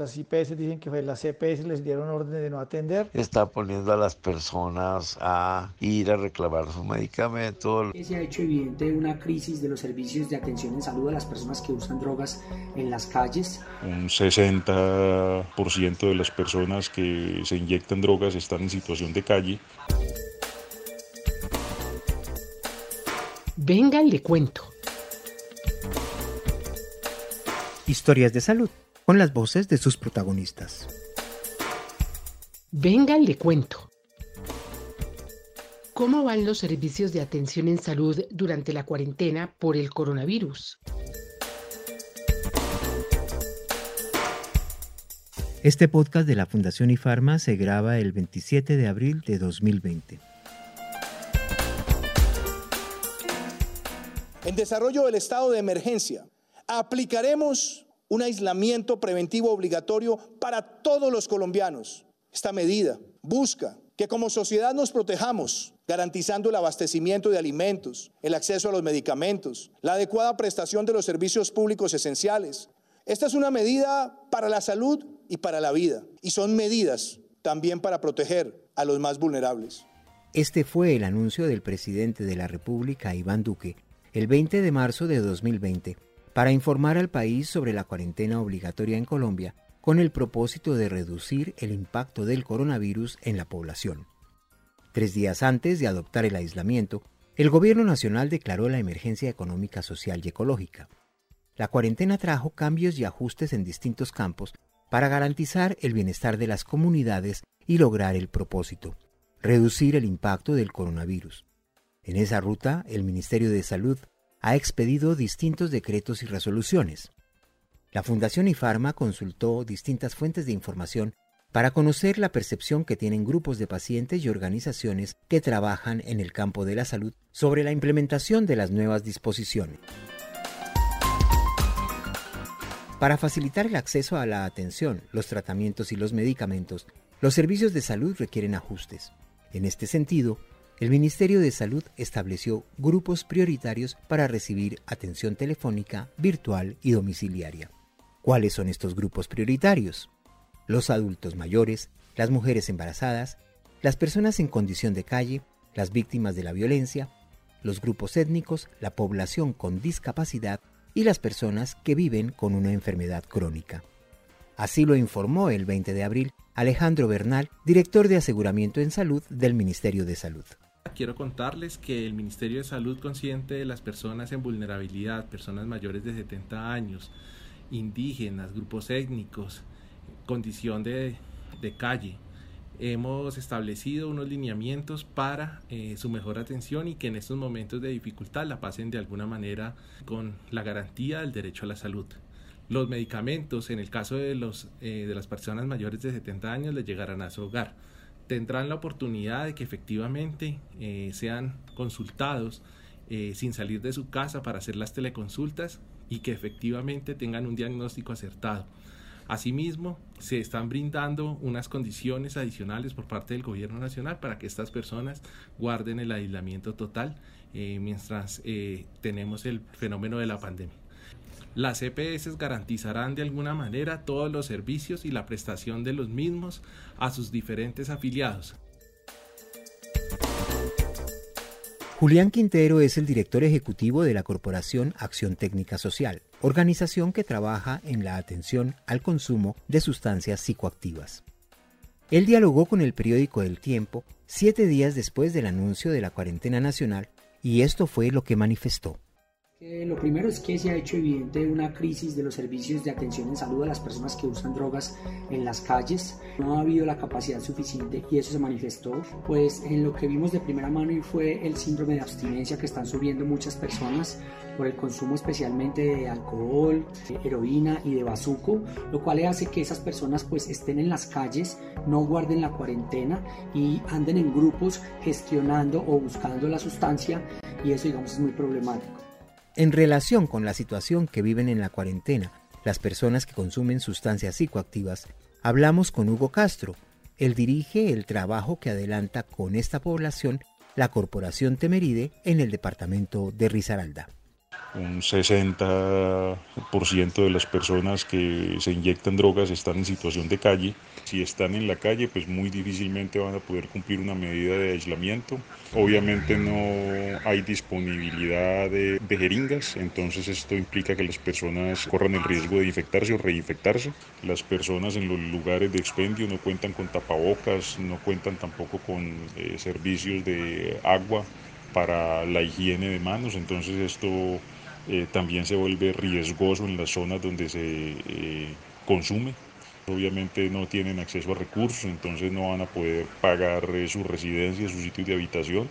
las IPS dicen que fue las CPS les dieron orden de no atender. Está poniendo a las personas a ir a reclamar su medicamento. Se ha hecho evidente una crisis de los servicios de atención en salud a las personas que usan drogas en las calles. Un 60% de las personas que se inyectan drogas están en situación de calle. Venga, le cuento. Historias de salud, con las voces de sus protagonistas. Venga, le cuento. ¿Cómo van los servicios de atención en salud durante la cuarentena por el coronavirus? Este podcast de la Fundación IFARMA se graba el 27 de abril de 2020. En desarrollo del estado de emergencia, aplicaremos un aislamiento preventivo obligatorio para todos los colombianos. Esta medida busca que como sociedad nos protejamos, garantizando el abastecimiento de alimentos, el acceso a los medicamentos, la adecuada prestación de los servicios públicos esenciales. Esta es una medida para la salud y para la vida, y son medidas también para proteger a los más vulnerables. Este fue el anuncio del presidente de la República, Iván Duque, el 20 de marzo de 2020 para informar al país sobre la cuarentena obligatoria en Colombia con el propósito de reducir el impacto del coronavirus en la población. Tres días antes de adoptar el aislamiento, el Gobierno Nacional declaró la emergencia económica, social y ecológica. La cuarentena trajo cambios y ajustes en distintos campos para garantizar el bienestar de las comunidades y lograr el propósito, reducir el impacto del coronavirus. En esa ruta, el Ministerio de Salud ha expedido distintos decretos y resoluciones. La Fundación IFARMA consultó distintas fuentes de información para conocer la percepción que tienen grupos de pacientes y organizaciones que trabajan en el campo de la salud sobre la implementación de las nuevas disposiciones. Para facilitar el acceso a la atención, los tratamientos y los medicamentos, los servicios de salud requieren ajustes. En este sentido, el Ministerio de Salud estableció grupos prioritarios para recibir atención telefónica, virtual y domiciliaria. ¿Cuáles son estos grupos prioritarios? Los adultos mayores, las mujeres embarazadas, las personas en condición de calle, las víctimas de la violencia, los grupos étnicos, la población con discapacidad y las personas que viven con una enfermedad crónica. Así lo informó el 20 de abril Alejandro Bernal, director de Aseguramiento en Salud del Ministerio de Salud. Quiero contarles que el Ministerio de Salud consciente de las personas en vulnerabilidad, personas mayores de 70 años, indígenas, grupos étnicos, condición de, calle, hemos establecido unos lineamientos para eh, su mejor atención y que en estos momentos de dificultad la pasen de alguna manera con la garantía del derecho a la salud. Los medicamentos, en el caso de, eh, de las personas mayores de 70 años, les llegarán a su hogar tendrán la oportunidad de que efectivamente eh, sean consultados eh, sin salir de su casa para hacer las teleconsultas y que efectivamente tengan un diagnóstico acertado. Asimismo, se están brindando unas condiciones adicionales por parte del Gobierno Nacional para que estas personas guarden el aislamiento total eh, mientras tenemos el fenómeno de la pandemia. Las EPS garantizarán de alguna manera todos los servicios y la prestación de los mismos a sus diferentes afiliados. Julián Quintero es el director ejecutivo de la Corporación Acción Técnica Social, organización que trabaja en la atención al consumo de sustancias psicoactivas. Él dialogó con el periódico El Tiempo siete días después del anuncio de la cuarentena nacional y esto fue lo que manifestó lo primero es que se ha hecho evidente una crisis de los servicios de atención en salud a las personas que usan drogas en las calles. No ha habido la capacidad suficiente y eso se manifestó pues en lo que vimos de primera mano y fue el síndrome de abstinencia que están subiendo muchas personas por el consumo especialmente de alcohol, de heroína y de bazuco, lo cual hace que esas personas pues estén en las calles, no guarden la cuarentena y anden en grupos gestionando o buscando la sustancia y eso digamos es muy problemático. En relación con la situación que viven en la cuarentena las personas que consumen sustancias psicoactivas, hablamos con Hugo Castro. Él dirige el trabajo que adelanta con esta población la Corporación Temeride en el departamento de Risaralda. Un 60% de las personas que se inyectan drogas están en situación de calle. Si están en la calle, pues muy difícilmente van a poder cumplir una medida de aislamiento. Obviamente no hay disponibilidad de, jeringas, entonces esto implica que las personas corran el riesgo de infectarse o reinfectarse. Las personas en los lugares de expendio no cuentan con tapabocas, no cuentan tampoco con eh, servicios de agua para la higiene de manos, entonces esto eh, también se vuelve riesgoso en las zonas donde se eh, consume. Obviamente no tienen acceso a recursos, entonces no van a poder pagar eh, su residencia, su sitio de habitación.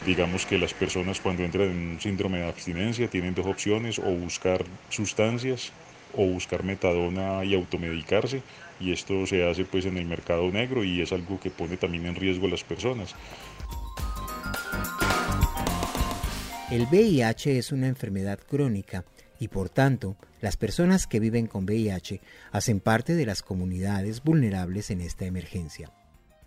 Digamos que las personas cuando entran en un síndrome de abstinencia tienen dos opciones, o buscar sustancias o buscar metadona y automedicarse y esto se hace pues en el mercado negro y es algo que pone también en riesgo a las personas. El VIH es una enfermedad crónica y por tanto las personas que viven con VIH hacen parte de las comunidades vulnerables en esta emergencia.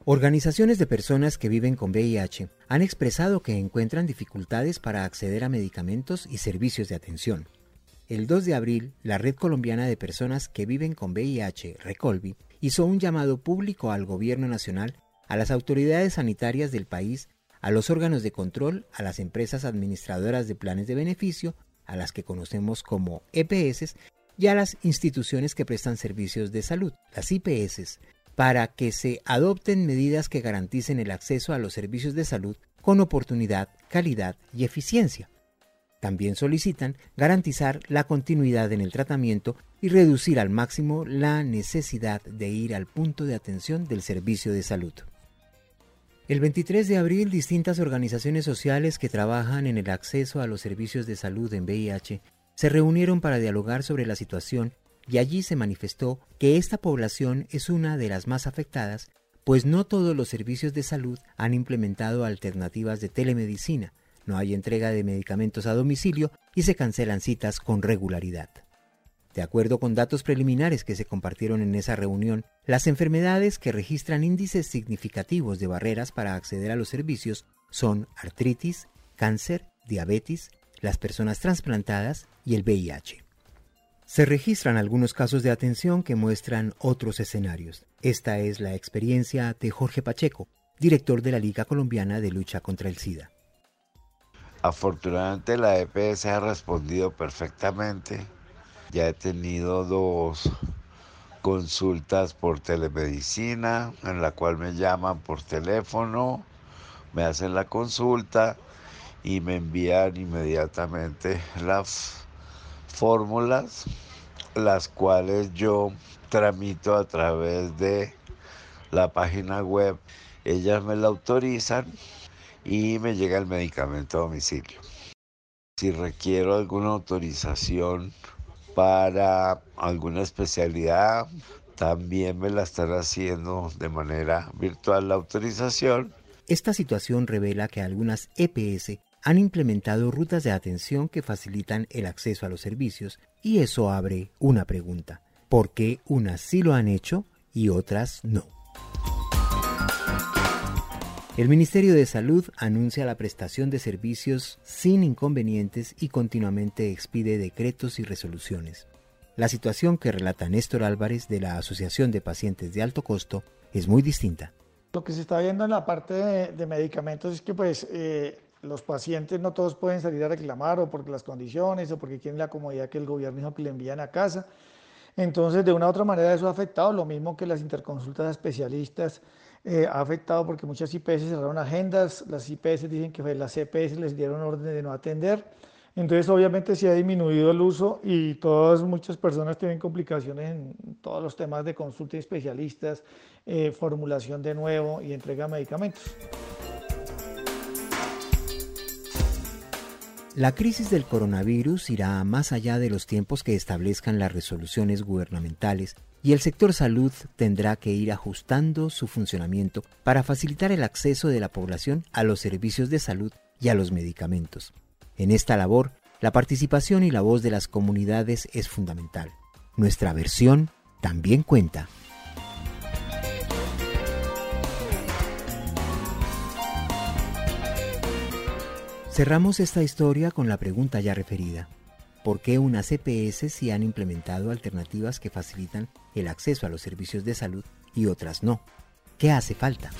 Organizaciones de personas que viven con VIH han expresado que encuentran dificultades para acceder a medicamentos y servicios de atención. El 2 de abril, la Red Colombiana de Personas que Viven con VIH, Recolvi, hizo un llamado público al Gobierno Nacional, a las autoridades sanitarias del país a los órganos de control, a las empresas administradoras de planes de beneficio, a las que conocemos como EPS, y a las instituciones que prestan servicios de salud, las IPS, para que se adopten medidas que garanticen el acceso a los servicios de salud con oportunidad, calidad y eficiencia. También solicitan garantizar la continuidad en el tratamiento y reducir al máximo la necesidad de ir al punto de atención del servicio de salud. El 23 de abril, distintas organizaciones sociales que trabajan en el acceso a los servicios de salud en VIH se reunieron para dialogar sobre la situación y allí se manifestó que esta población es una de las más afectadas, pues no todos los servicios de salud han implementado alternativas de telemedicina, no hay entrega de medicamentos a domicilio y se cancelan citas con regularidad. De acuerdo con datos preliminares que se compartieron en esa reunión, las enfermedades que registran índices significativos de barreras para acceder a los servicios son artritis, cáncer, diabetes, las personas trasplantadas y el VIH. Se registran algunos casos de atención que muestran otros escenarios. Esta es la experiencia de Jorge Pacheco, director de la Liga Colombiana de Lucha contra el SIDA. Afortunadamente la EPS ha respondido perfectamente ya he tenido dos consultas por telemedicina en la cual me llaman por teléfono, me hacen la consulta y me envían inmediatamente las fórmulas, las cuales yo tramito a través de la página web. Ellas me la autorizan y me llega el medicamento a domicilio. Si requiero alguna autorización para alguna especialidad. También me la están haciendo de manera virtual la autorización. Esta situación revela que algunas EPS han implementado rutas de atención que facilitan el acceso a los servicios y eso abre una pregunta. ¿Por qué unas sí lo han hecho y otras no? El Ministerio de Salud anuncia la prestación de servicios sin inconvenientes y continuamente expide decretos y resoluciones. La situación que relata Néstor Álvarez de la Asociación de Pacientes de Alto Costo es muy distinta. Lo que se está viendo en la parte de, medicamentos es que pues eh, los pacientes no todos pueden salir a reclamar o porque las condiciones o porque quieren la comodidad que el gobierno dijo que le envían a casa. Entonces, de una u otra manera eso ha afectado, lo mismo que las interconsultas especialistas eh, ha afectado porque muchas IPS cerraron agendas, las IPS dicen que las CPS les dieron orden de no atender. Entonces, obviamente, se ha disminuido el uso y todas, muchas personas tienen complicaciones en todos los temas de consulta de especialistas, eh, formulación de nuevo y entrega de medicamentos. La crisis del coronavirus irá más allá de los tiempos que establezcan las resoluciones gubernamentales y el sector salud tendrá que ir ajustando su funcionamiento para facilitar el acceso de la población a los servicios de salud y a los medicamentos. En esta labor, la participación y la voz de las comunidades es fundamental. Nuestra versión también cuenta. Cerramos esta historia con la pregunta ya referida. Por qué unas EPS sí han implementado alternativas que facilitan el acceso a los servicios de salud y otras no. ¿Qué hace falta?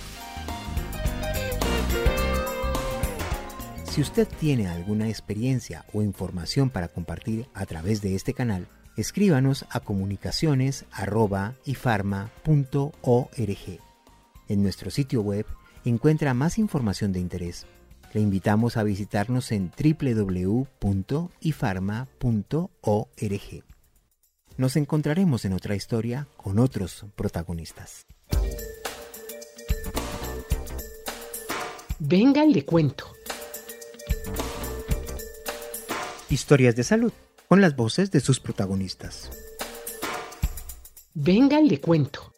Si usted tiene alguna experiencia o información para compartir a través de este canal, escríbanos a comunicaciones.ifarma.org. En nuestro sitio web encuentra más información de interés. Le invitamos a visitarnos en www.ifarma.org. Nos encontraremos en otra historia con otros protagonistas. Venga, le cuento. Historias de salud, con las voces de sus protagonistas. Venga, le cuento.